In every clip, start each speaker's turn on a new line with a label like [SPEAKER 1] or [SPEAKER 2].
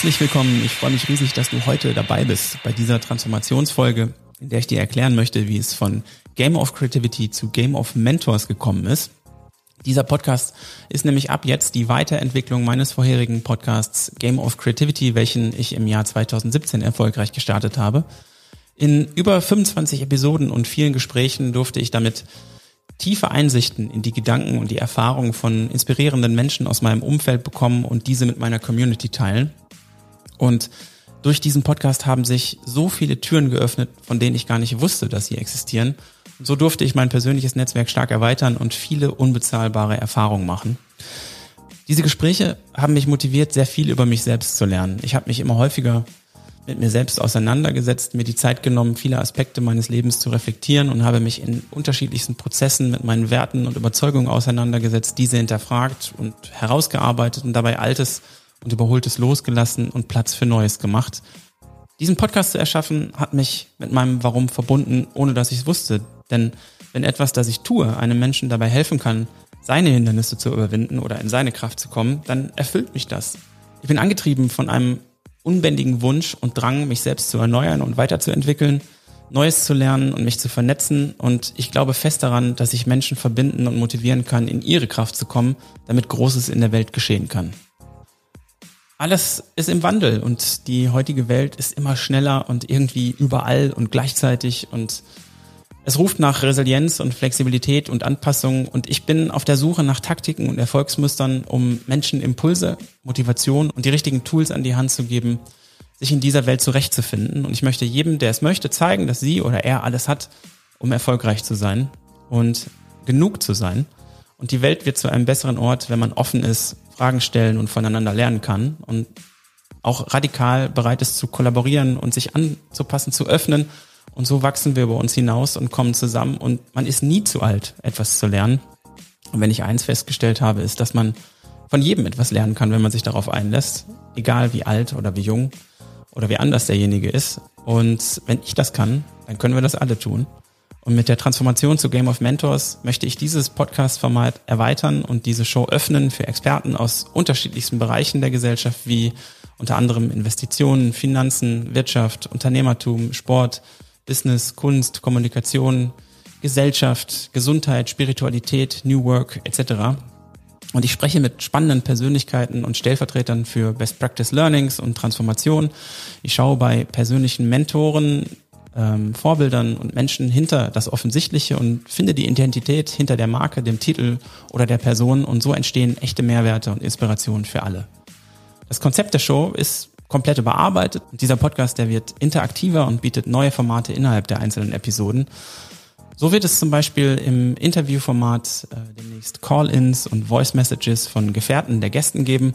[SPEAKER 1] Herzlich willkommen. Ich freue mich riesig, dass du heute dabei bist bei dieser Transformationsfolge, in der ich dir erklären möchte, wie es von Game of Creativity zu Game of Mentors gekommen ist. Dieser Podcast ist nämlich ab jetzt die Weiterentwicklung meines vorherigen Podcasts Game of Creativity, welchen ich im Jahr 2017 erfolgreich gestartet habe. In über 25 Episoden und vielen Gesprächen durfte ich damit tiefe Einsichten in die Gedanken und die Erfahrungen von inspirierenden Menschen aus meinem Umfeld bekommen und diese mit meiner Community teilen. Und durch diesen Podcast haben sich so viele Türen geöffnet, von denen ich gar nicht wusste, dass sie existieren. Und so durfte ich mein persönliches Netzwerk stark erweitern und viele unbezahlbare Erfahrungen machen. Diese Gespräche haben mich motiviert, sehr viel über mich selbst zu lernen. Ich habe mich immer häufiger mit mir selbst auseinandergesetzt, mir die Zeit genommen, viele Aspekte meines Lebens zu reflektieren und habe mich in unterschiedlichsten Prozessen mit meinen Werten und Überzeugungen auseinandergesetzt, diese hinterfragt und herausgearbeitet und dabei Altes und Überholtes losgelassen und Platz für Neues gemacht. Diesen Podcast zu erschaffen, hat mich mit meinem Warum verbunden, ohne dass ich es wusste. Denn wenn etwas, das ich tue, einem Menschen dabei helfen kann, seine Hindernisse zu überwinden oder in seine Kraft zu kommen, dann erfüllt mich das. Ich bin angetrieben von einem unbändigen Wunsch und Drang, mich selbst zu erneuern und weiterzuentwickeln, Neues zu lernen und mich zu vernetzen. Und ich glaube fest daran, dass ich Menschen verbinden und motivieren kann, in ihre Kraft zu kommen, damit Großes in der Welt geschehen kann. Alles ist im Wandel und die heutige Welt ist immer schneller und irgendwie überall und gleichzeitig und es ruft nach Resilienz und Flexibilität und Anpassung und ich bin auf der Suche nach Taktiken und Erfolgsmustern, um Menschen Impulse, Motivation und die richtigen Tools an die Hand zu geben, sich in dieser Welt zurechtzufinden. Und ich möchte jedem, der es möchte, zeigen, dass sie oder er alles hat, um erfolgreich zu sein und genug zu sein. Und die Welt wird zu einem besseren Ort, wenn man offen ist, Fragen stellen und voneinander lernen kann und auch radikal bereit ist zu kollaborieren und sich anzupassen, zu öffnen. Und so wachsen wir über uns hinaus und kommen zusammen und man ist nie zu alt, etwas zu lernen. Und wenn ich eins festgestellt habe, ist, dass man von jedem etwas lernen kann, wenn man sich darauf einlässt, egal wie alt oder wie jung oder wie anders derjenige ist. Und wenn ich das kann, dann können wir das alle tun. Und mit der Transformation zu Game of Mentors möchte ich dieses Podcast-Format erweitern und diese Show öffnen für Experten aus unterschiedlichsten Bereichen der Gesellschaft, wie unter anderem Investitionen, Finanzen, Wirtschaft, Unternehmertum, Sport, Business, Kunst, Kommunikation, Gesellschaft, Gesundheit, Spiritualität, New Work etc. Und ich spreche mit spannenden Persönlichkeiten und Stellvertretern für Best Practice Learnings und Transformation. Ich schaue bei persönlichen Mentoren ähm, Vorbildern und Menschen hinter das Offensichtliche und finde die Identität hinter der Marke, dem Titel oder der Person und so entstehen echte Mehrwerte und Inspirationen für alle. Das Konzept der Show ist komplett überarbeitet. Dieser Podcast, der wird interaktiver und bietet neue Formate innerhalb der einzelnen Episoden. So wird es zum Beispiel im Interviewformat äh, demnächst Call-ins und Voice Messages von Gefährten der Gästen geben.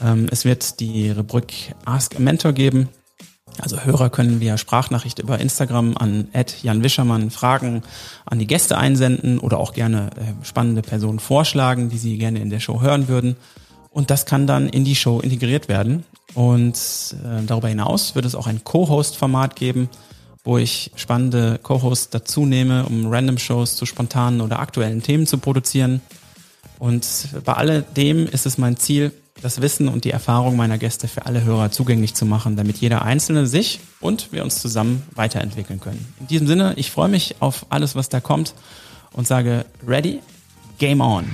[SPEAKER 1] Ähm, es wird die Rubrik Ask a Mentor geben, also Hörer können via Sprachnachricht über Instagram an Jan Wischermann Fragen an die Gäste einsenden oder auch gerne äh, spannende Personen vorschlagen, die sie gerne in der Show hören würden. Und das kann dann in die Show integriert werden. Und äh, darüber hinaus wird es auch ein Co-Host-Format geben, wo ich spannende Co-Hosts dazu nehme, um Random-Shows zu spontanen oder aktuellen Themen zu produzieren. Und bei alledem ist es mein Ziel, das Wissen und die Erfahrung meiner Gäste für alle Hörer zugänglich zu machen, damit jeder Einzelne sich und wir uns zusammen weiterentwickeln können. In diesem Sinne, ich freue mich auf alles, was da kommt und sage, ready, game on.